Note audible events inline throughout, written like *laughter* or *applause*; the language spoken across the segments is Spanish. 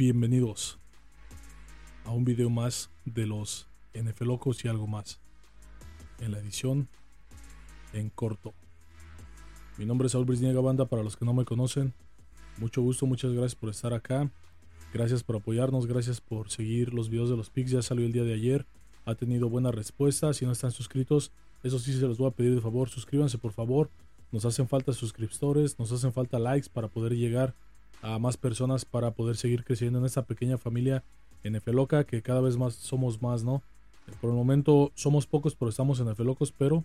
Bienvenidos a un video más de los NFL Locos y algo más. En la edición en corto. Mi nombre es Saúl Brisniega Banda para los que no me conocen. Mucho gusto, muchas gracias por estar acá. Gracias por apoyarnos, gracias por seguir los videos de los pics. Ya salió el día de ayer. Ha tenido buena respuesta. Si no están suscritos, eso sí se los voy a pedir de favor. Suscríbanse por favor. Nos hacen falta suscriptores, nos hacen falta likes para poder llegar a más personas para poder seguir creciendo en esta pequeña familia NFL Loca que cada vez más somos más, ¿no? Por el momento somos pocos, pero estamos en Locos, pero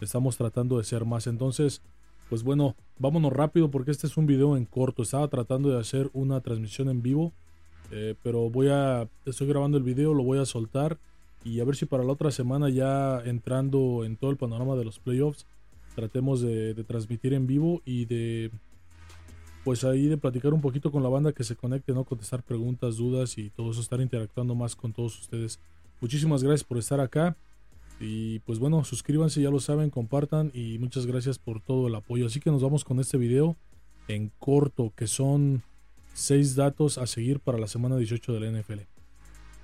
estamos tratando de ser más. Entonces, pues bueno, vámonos rápido porque este es un video en corto. Estaba tratando de hacer una transmisión en vivo, eh, pero voy a, estoy grabando el video, lo voy a soltar y a ver si para la otra semana ya entrando en todo el panorama de los playoffs, tratemos de transmitir en vivo y de pues ahí de platicar un poquito con la banda que se conecte, ¿no? Contestar preguntas, dudas y todo eso, estar interactuando más con todos ustedes. Muchísimas gracias por estar acá. Y pues bueno, suscríbanse, ya lo saben, compartan y muchas gracias por todo el apoyo. Así que nos vamos con este video en corto, que son 6 datos a seguir para la semana 18 de la NFL.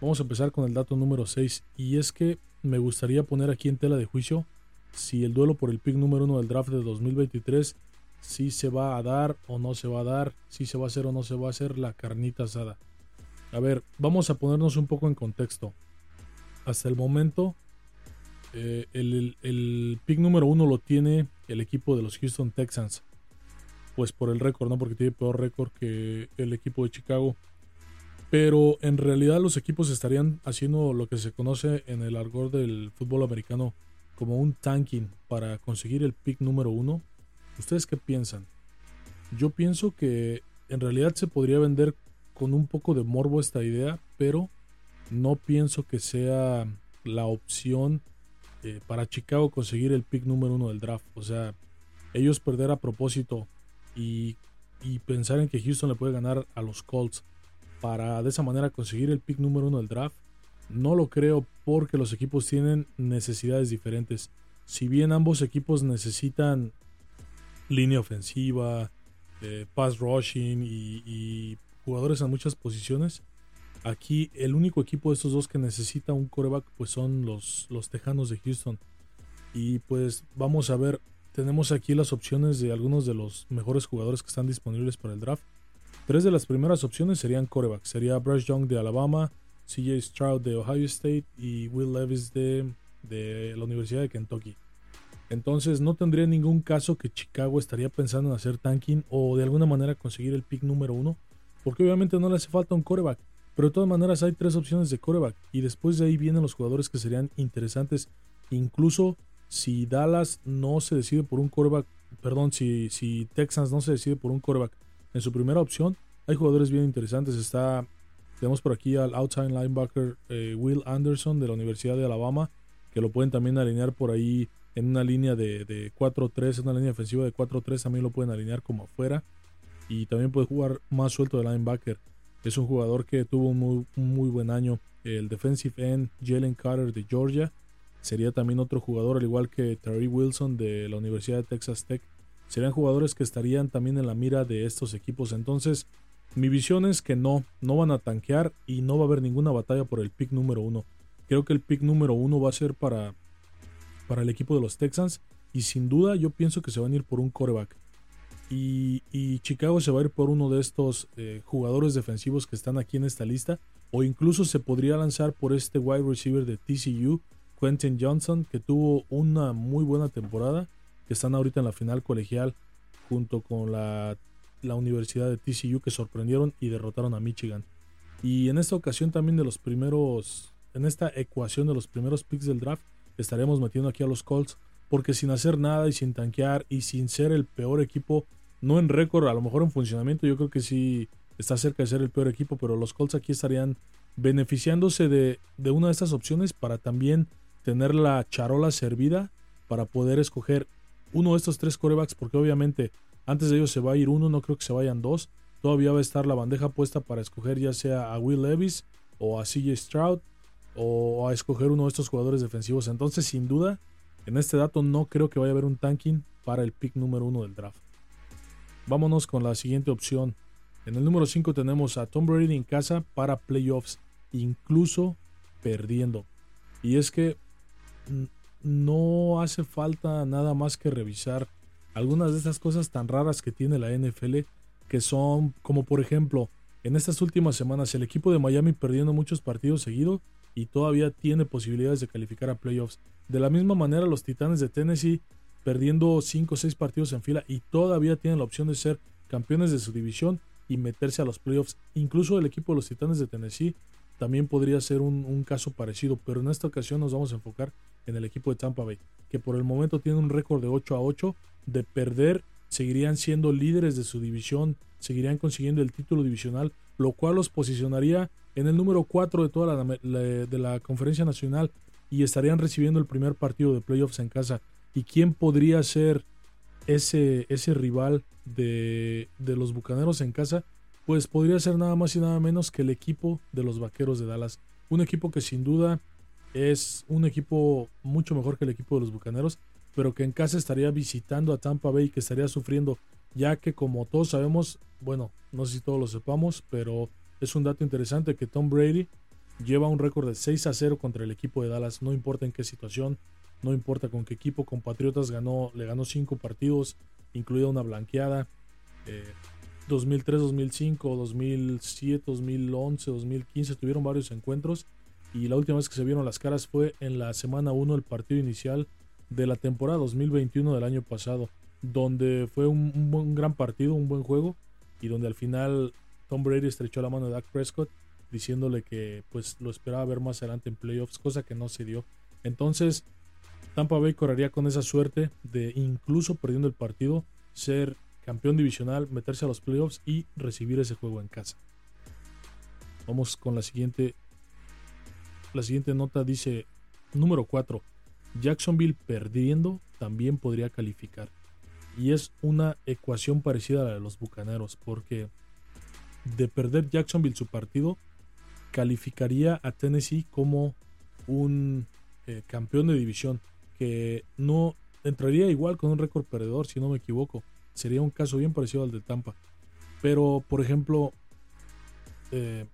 Vamos a empezar con el dato número 6 y es que me gustaría poner aquí en tela de juicio si el duelo por el pick número 1 del draft de 2023 si se va a dar o no se va a dar, si se va a hacer o no se va a hacer la carnita asada. A ver, vamos a ponernos un poco en contexto. Hasta el momento, eh, el, pick número uno lo tiene el equipo de los Houston Texans. Pues por el récord, ¿no? Porque tiene peor récord que el equipo de Chicago. Pero en realidad los equipos estarían haciendo lo que se conoce en el argor del fútbol americano como un tanking para conseguir el pick número uno ¿Ustedes qué piensan? Yo pienso que en realidad se podría vender con un poco de morbo esta idea, pero no pienso que sea la opción eh, para Chicago conseguir el pick número uno del draft. O sea, ellos perder a propósito y, y, pensar en que Houston le puede ganar a los Colts para de esa manera conseguir el pick número uno del draft, no lo creo porque los equipos tienen necesidades diferentes. Si bien ambos equipos necesitan línea ofensiva, eh, pass rushing y, jugadores en muchas posiciones. Aquí el único equipo de estos dos que necesita un coreback pues son los, los Tejanos de Houston. Y pues vamos a ver, tenemos aquí las opciones de algunos de los mejores jugadores que están disponibles para el draft. Tres de las primeras opciones serían coreback. Sería Bryce Young de Alabama, CJ Stroud de Ohio State y Will Levis de, de la Universidad de Kentucky. Entonces no tendría ningún caso que Chicago estaría pensando en hacer tanking o de alguna manera conseguir el pick número uno, porque obviamente no le hace falta un coreback. Pero de todas maneras hay tres opciones de coreback y después de ahí vienen los jugadores que serían interesantes. Incluso si Dallas no se decide por un coreback, perdón, si, si Texans no se decide por un coreback en su primera opción, hay jugadores bien interesantes. Está, tenemos por aquí al outside linebacker eh, Will Anderson de la Universidad de Alabama, que lo pueden también alinear por ahí en una línea de, de 4-3, una línea ofensiva de 4-3 también lo pueden alinear como afuera y también puede jugar más suelto de linebacker. Es un jugador que tuvo un muy, muy buen año. El defensive end Jalen Carter de Georgia sería también otro jugador, al igual que Terry Wilson de la Universidad de Texas Tech. Serían jugadores que estarían también en la mira de estos equipos. Entonces, mi visión es que no, no van a tanquear y no va a haber ninguna batalla por el pick número uno. Creo que el pick número uno va a ser para para el equipo de los Texans. Y sin duda yo pienso que se van a ir por un coreback. Y, Chicago se va a ir por uno de estos eh, jugadores defensivos que están aquí en esta lista. O incluso se podría lanzar por este wide receiver de TCU, Quentin Johnson, que tuvo una muy buena temporada. Que están ahorita en la final colegial junto con la, la Universidad de TCU que sorprendieron y derrotaron a Michigan. Y en esta ocasión también de los primeros, en esta ecuación de los primeros picks del draft, estaremos metiendo aquí a los Colts porque sin hacer nada y sin tanquear y sin ser el peor equipo, no en récord, a lo mejor en funcionamiento, yo creo que sí está cerca de ser el peor equipo, pero los Colts aquí estarían beneficiándose de, de una de estas opciones para también tener la charola servida para poder escoger uno de estos tres corebacks, porque obviamente antes de ellos se va a ir uno, no creo que se vayan dos. Todavía va a estar la bandeja puesta para escoger ya sea a Will Levis o a CJ Stroud o a escoger uno de estos jugadores defensivos. Entonces, sin duda, en este dato no creo que vaya a haber un tanking para el pick número uno del draft. Vámonos con la siguiente opción. En el número 5 tenemos a Tom Brady en casa para playoffs, incluso perdiendo. Y es que no hace falta nada más que revisar algunas de estas cosas tan raras que tiene la NFL, que son como por ejemplo, en estas últimas semanas el equipo de Miami perdiendo muchos partidos seguidos y todavía tiene posibilidades de calificar a playoffs. De la misma manera los Titanes de Tennessee perdiendo 5 o 6 partidos en fila y todavía tienen la opción de ser campeones de su división y meterse a los playoffs. Incluso el equipo de los Titanes de Tennessee también podría ser un, caso parecido, pero en esta ocasión nos vamos a enfocar en el equipo de Tampa Bay, que por el momento tiene un récord de 8 a 8, de perder seguirían siendo líderes de su división, seguirían consiguiendo el título divisional, lo cual los posicionaría en el número 4 de toda la, de la conferencia nacional y estarían recibiendo el primer partido de playoffs en casa. ¿Y quién podría ser ese, ese rival de, de los Bucaneros en casa? Pues podría ser nada más y nada menos que el equipo de los Vaqueros de Dallas. Un equipo que sin duda es un equipo mucho mejor que el equipo de los Bucaneros, pero que en casa estaría visitando a Tampa Bay, que estaría sufriendo, ya que como todos sabemos, bueno, no sé si todos lo sepamos, pero es un dato interesante que Tom Brady lleva un récord de 6 a 0 contra el equipo de Dallas, no importa en qué situación, no importa con qué equipo, con Patriotas ganó, le ganó 5 partidos, incluida una blanqueada. 2003, 2005, 2007, 2011, 2015 tuvieron varios encuentros y la última vez que se vieron las caras fue en la semana 1 del partido inicial de la temporada 2021 del año pasado, donde fue un, un, gran partido, un buen juego y donde al final Tom Brady estrechó la mano de Dak Prescott diciéndole que pues lo esperaba ver más adelante en playoffs, cosa que no se dio. Entonces, Tampa Bay correría con esa suerte de incluso perdiendo el partido ser campeón divisional, meterse a los playoffs y recibir ese juego en casa. Vamos con la siguiente la siguiente nota dice, número 4, Jacksonville perdiendo también podría calificar. Y es una ecuación parecida a la de los Bucaneros, porque de perder Jacksonville su partido, calificaría a Tennessee como un eh, campeón de división, que no entraría igual con un récord perdedor, si no me equivoco. Sería un caso bien parecido al de Tampa. Pero, por ejemplo, eh,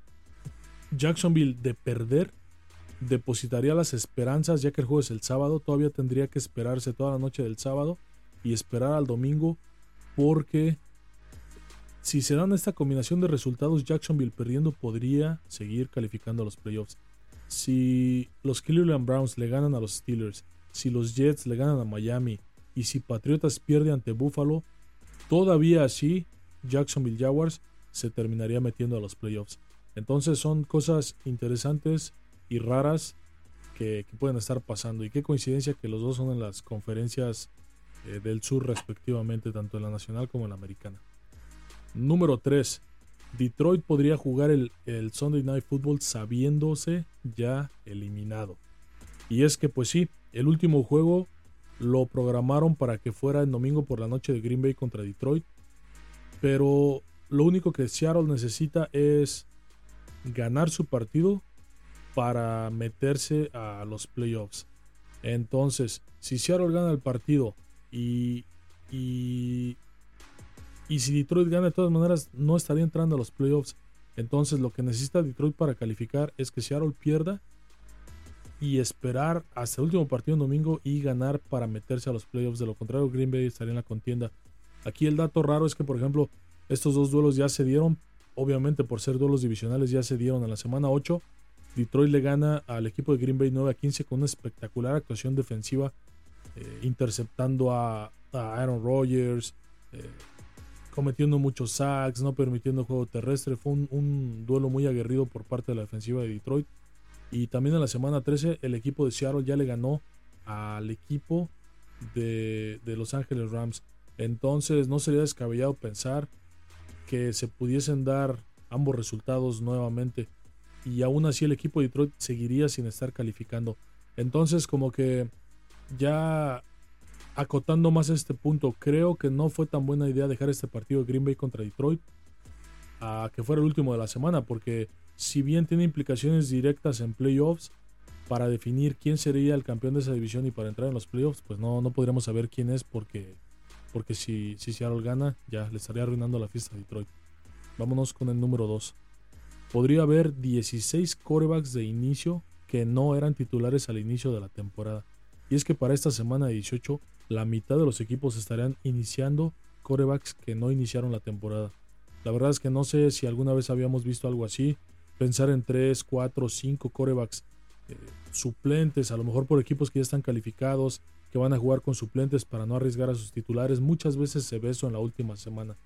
Jacksonville de perder depositaría las esperanzas, ya que el juego es el sábado, todavía tendría que esperarse toda la noche del sábado y esperar al domingo, porque si se dan esta combinación de resultados, Jacksonville perdiendo podría seguir calificando a los playoffs. Si los Cleveland Browns le ganan a los Steelers, si los Jets le ganan a Miami y si Patriotas pierde ante Buffalo, todavía así Jacksonville Jaguars se terminaría metiendo a los playoffs. Entonces son cosas interesantes y raras que, pueden estar pasando. Y qué coincidencia que los dos son en las conferencias eh, del sur respectivamente, tanto en la nacional como en la americana. Número 3. Detroit podría jugar el, el Sunday Night Football sabiéndose ya eliminado. Y es que pues sí, el último juego lo programaron para que fuera el domingo por la noche de Green Bay contra Detroit. Pero lo único que Seattle necesita es ganar su partido para meterse a los playoffs. Entonces, si Seattle gana el partido y, y, y si Detroit gana de todas maneras, no estaría entrando a los playoffs. Entonces, lo que necesita Detroit para calificar es que Seattle pierda y esperar hasta el último partido en domingo y ganar para meterse a los playoffs. De lo contrario, Green Bay estaría en la contienda. Aquí el dato raro es que, por ejemplo, estos dos duelos ya se dieron. Obviamente, por ser duelos divisionales, ya se dieron en la semana 8 Detroit le gana al equipo de Green Bay 9 a 15 con una espectacular actuación defensiva, eh, interceptando a, Aaron Rodgers, eh, cometiendo muchos sacks, no permitiendo juego terrestre. Fue un, duelo muy aguerrido por parte de la defensiva de Detroit. Y también en la semana 13 el equipo de Seattle ya le ganó al equipo de, de Los Ángeles Rams. Entonces no sería descabellado pensar que se pudiesen dar ambos resultados nuevamente y aún así el equipo de Detroit seguiría sin estar calificando. Entonces como que ya acotando más este punto, creo que no fue tan buena idea dejar este partido de Green Bay contra Detroit a que fuera el último de la semana, porque si bien tiene implicaciones directas en playoffs, para definir quién sería el campeón de esa división y para entrar en los playoffs, pues no, no podríamos saber quién es porque, porque si, si Seattle gana, ya le estaría arruinando la fiesta a Detroit. Vámonos con el número 2. Podría haber 16 corebacks de inicio que no eran titulares al inicio de la temporada. Y es que para esta semana 18, la mitad de los equipos estarían iniciando corebacks que no iniciaron la temporada. La verdad es que no sé si alguna vez habíamos visto algo así. Pensar en 3, 4, 5 corebacks eh, suplentes, a lo mejor por equipos que ya están calificados, que van a jugar con suplentes para no arriesgar a sus titulares. Muchas veces se ve eso en la última semana.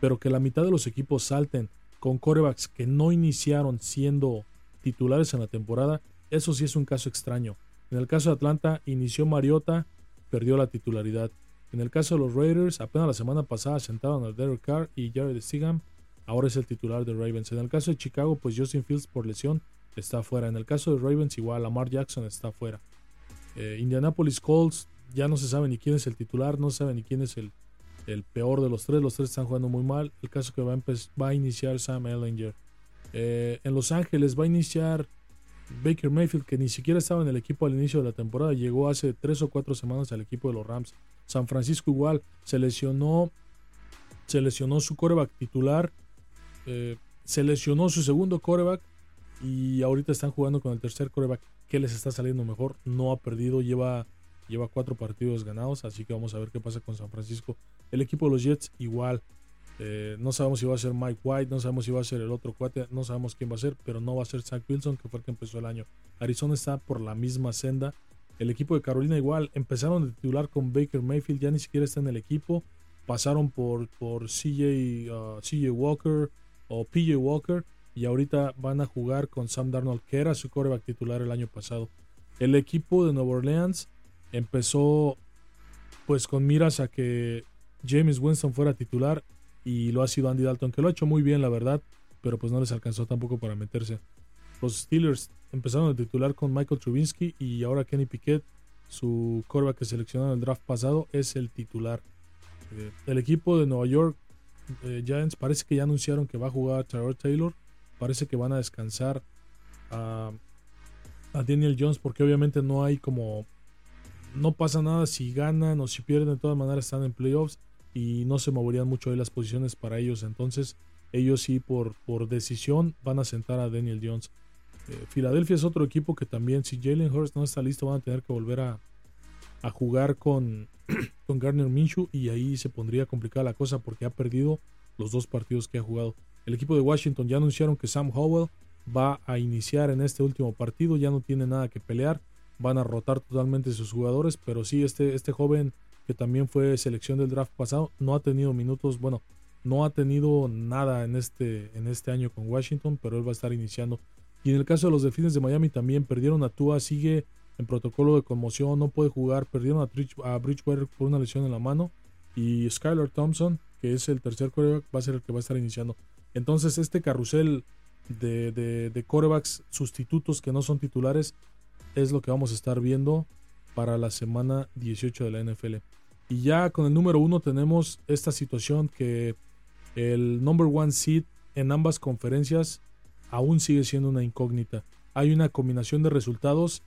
Pero que la mitad de los equipos salten con corebacks que no iniciaron siendo titulares en la temporada, eso sí es un caso extraño. En el caso de Atlanta, inició Mariota, perdió la titularidad. En el caso de los Raiders, apenas la semana pasada sentaron a Derek Carr y Jared Stigam, ahora es el titular de Ravens. En el caso de Chicago, pues Justin Fields por lesión está fuera. En el caso de Ravens, igual, Lamar Jackson está fuera. Eh, Indianapolis Colts, ya no se sabe ni quién es el titular, no se sabe ni quién es el, el peor de los tres. Los tres están jugando muy mal. El caso que va a, va a iniciar Sam Ellinger. Eh, en Los Ángeles va a iniciar Baker Mayfield, que ni siquiera estaba en el equipo al inicio de la temporada. Llegó hace tres o cuatro semanas al equipo de los Rams. San Francisco igual se lesionó, su coreback titular. Eh, se lesionó su segundo coreback y ahorita están jugando con el tercer coreback que les está saliendo mejor. No ha perdido, lleva, lleva cuatro partidos ganados, así que vamos a ver qué pasa con San Francisco. El equipo de los Jets igual. Eh, no sabemos si va a ser Mike White, no sabemos si va a ser el otro cuate, no sabemos quién va a ser, pero no va a ser Zach Wilson, que fue el que empezó el año. Arizona está por la misma senda. El equipo de Carolina igual, empezaron de titular con Baker Mayfield, ya ni siquiera está en el equipo. Pasaron por, por CJ, uh, CJ Walker o PJ Walker y ahorita van a jugar con Sam Darnold, que era su coreback titular el año pasado. El equipo de Nueva Orleans empezó pues con miras a que James Winston fuera titular y lo ha sido Andy Dalton, que lo ha hecho muy bien, la verdad, pero pues no les alcanzó tampoco para meterse. Los Steelers empezaron a titular con Michael Trubinsky y ahora Kenny Piquet, su coreback que seleccionaron en el draft pasado, es el titular. Eh, el equipo de Nueva York eh, Giants parece que ya anunciaron que va a jugar Trevor Taylor parece que van a descansar a, Daniel Jones porque obviamente no hay como no pasa nada si ganan o si pierden de todas maneras están en playoffs y no se moverían mucho ahí las posiciones para ellos. Entonces ellos sí por, por decisión van a sentar a Daniel Jones. Eh, Filadelfia es otro equipo que también si Jalen Hurst no está listo van a tener que volver a, a jugar con, *clears throat* con Garner Minshew y ahí se pondría complicada la cosa porque ha perdido los dos partidos que ha jugado. El equipo de Washington ya anunciaron que Sam Howell va a iniciar en este último partido, ya no tiene nada que pelear, van a rotar totalmente sus jugadores, pero sí este, este joven que también fue selección del draft pasado no ha tenido minutos, bueno, no ha tenido nada en este, en este año con Washington, pero él va a estar iniciando. Y en el caso de los Delfines de Miami también perdieron a Tua, sigue en protocolo de conmoción, no puede jugar, perdieron a, Bridgewater por una lesión en la mano y Skylar Thompson, que es el tercer quarterback, va a ser el que va a estar iniciando. Entonces este carrusel de, de, corebacks sustitutos que no son titulares es lo que vamos a estar viendo para la semana 18 de la NFL. Y ya con el número uno tenemos esta situación que el number one seed en ambas conferencias aún sigue siendo una incógnita. Hay una combinación de resultados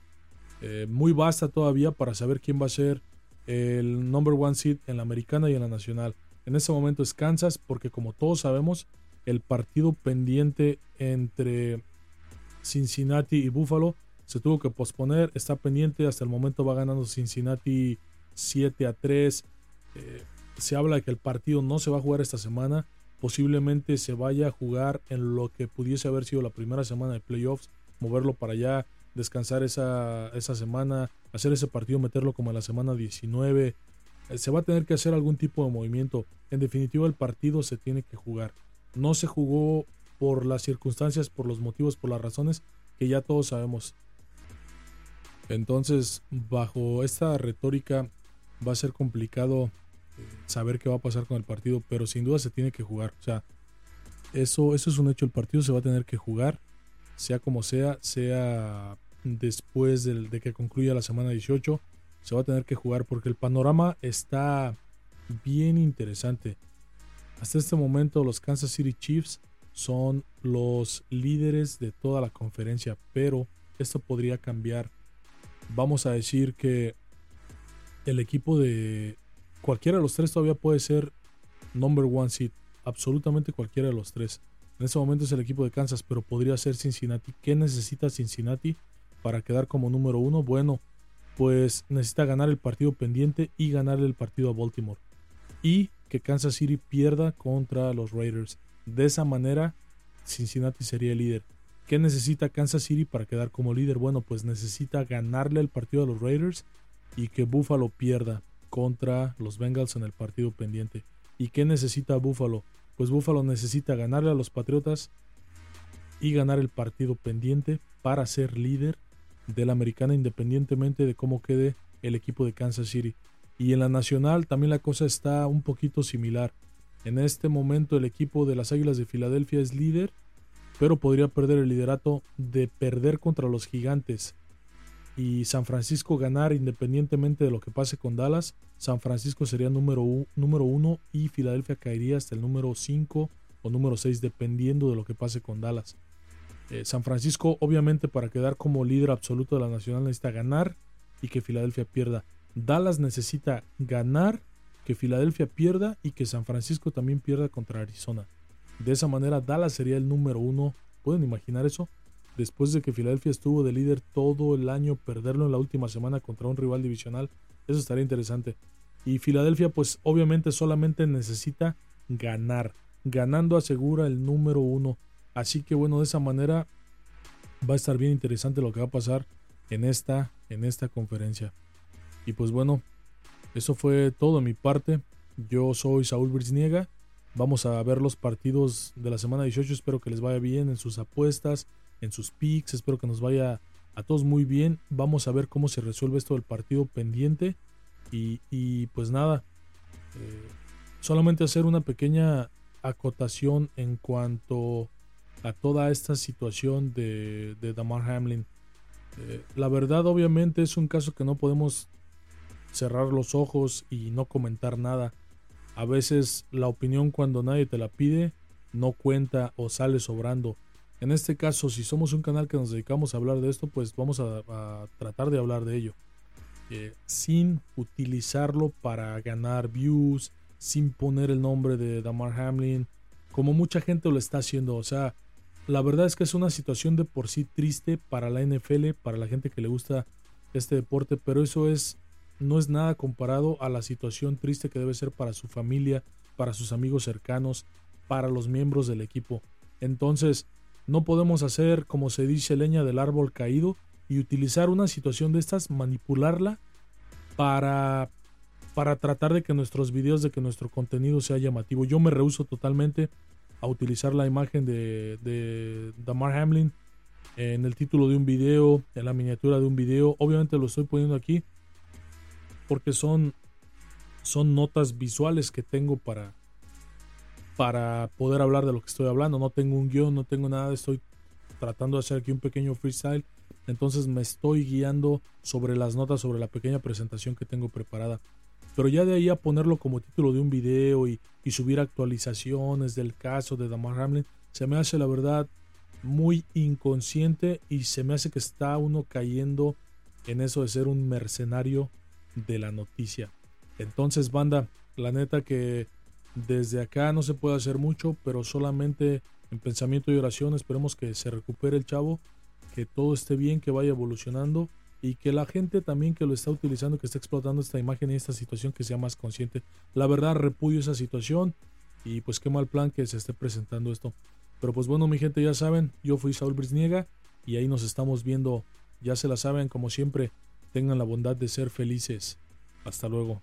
eh, muy vasta todavía para saber quién va a ser el number one seed en la americana y en la nacional. En este momento es Kansas porque como todos sabemos el partido pendiente entre Cincinnati y Buffalo se tuvo que posponer, está pendiente, hasta el momento va ganando Cincinnati 7 a 3. Eh, se habla de que el partido no se va a jugar esta semana, posiblemente se vaya a jugar en lo que pudiese haber sido la primera semana de playoffs, moverlo para allá, descansar esa, esa semana, hacer ese partido, meterlo como en la semana 19. Eh, se va a tener que hacer algún tipo de movimiento. En definitiva, el partido se tiene que jugar no se jugó por las circunstancias, por los motivos, por las razones que ya todos sabemos. Entonces, bajo esta retórica va a ser complicado eh, saber qué va a pasar con el partido, pero sin duda se tiene que jugar. O sea, eso, eso es un hecho, el partido se va a tener que jugar, sea como sea, sea después de que concluya la semana 18, se va a tener que jugar porque el panorama está bien interesante. Hasta este momento los Kansas City Chiefs son los líderes de toda la conferencia, pero esto podría cambiar. Vamos a decir que el equipo de cualquiera de los tres todavía puede ser number one seed, absolutamente cualquiera de los tres. En este momento es el equipo de Kansas, pero podría ser Cincinnati. ¿Qué necesita Cincinnati para quedar como número uno? Bueno, pues necesita ganar el partido pendiente y ganar el partido a Baltimore. Y que Kansas City pierda contra los Raiders. De esa manera, Cincinnati sería el líder. ¿Qué necesita Kansas City para quedar como líder? Bueno, pues necesita ganarle el partido a los Raiders y que Buffalo pierda contra los Bengals en el partido pendiente. ¿Y qué necesita Buffalo? Pues Buffalo necesita ganarle a los Patriotas y ganar el partido pendiente para ser líder de la americana independientemente de cómo quede el equipo de Kansas City. Y en la nacional también la cosa está un poquito similar. En este momento el equipo de las Águilas de Filadelfia es líder, pero podría perder el liderato de perder contra los gigantes y San Francisco ganar independientemente de lo que pase con Dallas. San Francisco sería número, uno y Filadelfia caería hasta el número 5 o número 6 dependiendo de lo que pase con Dallas. Eh, San Francisco obviamente para quedar como líder absoluto de la nacional necesita ganar y que Filadelfia pierda. Dallas necesita ganar, que Filadelfia pierda y que San Francisco también pierda contra Arizona. De esa manera Dallas sería el número uno. ¿Pueden imaginar eso? Después de que Filadelfia estuvo de líder todo el año, perderlo en la última semana contra un rival divisional, eso estaría interesante. Y Filadelfia pues obviamente solamente necesita ganar. Ganando asegura el número uno. Así que bueno, de esa manera va a estar bien interesante lo que va a pasar en esta, en esta conferencia. Y pues bueno, eso fue todo de mi parte. Yo soy Saúl Brisniega. Vamos a ver los partidos de la semana 18. Espero que les vaya bien en sus apuestas, en sus picks. Espero que nos vaya a todos muy bien. Vamos a ver cómo se resuelve esto del partido pendiente. Y, pues nada, eh, solamente hacer una pequeña acotación en cuanto a toda esta situación de, Damar Hamlin. Eh, la verdad obviamente es un caso que no podemos cerrar los ojos y no comentar nada. A veces la opinión cuando nadie te la pide no cuenta o sale sobrando. En este caso, si somos un canal que nos dedicamos a hablar de esto, pues vamos a, tratar de hablar de ello. Eh, sin utilizarlo para ganar views, sin poner el nombre de Damar Hamlin, como mucha gente lo está haciendo. O sea, la verdad es que es una situación de por sí triste para la NFL, para la gente que le gusta este deporte, pero eso es no es nada comparado a la situación triste que debe ser para su familia, para sus amigos cercanos, para los miembros del equipo. Entonces, no podemos hacer, como se dice, leña del árbol caído y utilizar una situación de estas, manipularla para, para tratar de que nuestros videos, de que nuestro contenido sea llamativo. Yo me rehuso totalmente a utilizar la imagen de, de Damar Hamlin en el título de un video, en la miniatura de un video. Obviamente lo estoy poniendo aquí porque son, son notas visuales que tengo para, para poder hablar de lo que estoy hablando. No tengo un guion, no tengo nada, estoy tratando de hacer aquí un pequeño freestyle. Entonces me estoy guiando sobre las notas, sobre la pequeña presentación que tengo preparada. Pero ya de ahí a ponerlo como título de un video y, subir actualizaciones del caso de Damar Hamlin, se me hace la verdad muy inconsciente y se me hace que está uno cayendo en eso de ser un mercenario de la noticia. Entonces, banda, la neta que desde acá no se puede hacer mucho, pero solamente en pensamiento y oración esperemos que se recupere el chavo, que todo esté bien, que vaya evolucionando y que la gente también que lo está utilizando, que está explotando esta imagen y esta situación, que sea más consciente. La verdad, repudio esa situación y pues qué mal plan que se esté presentando esto. Pero pues bueno, mi gente, ya saben, yo fui Saúl Brisniega y ahí nos estamos viendo. Ya se la saben, como siempre, tengan la bondad de ser felices. Hasta luego.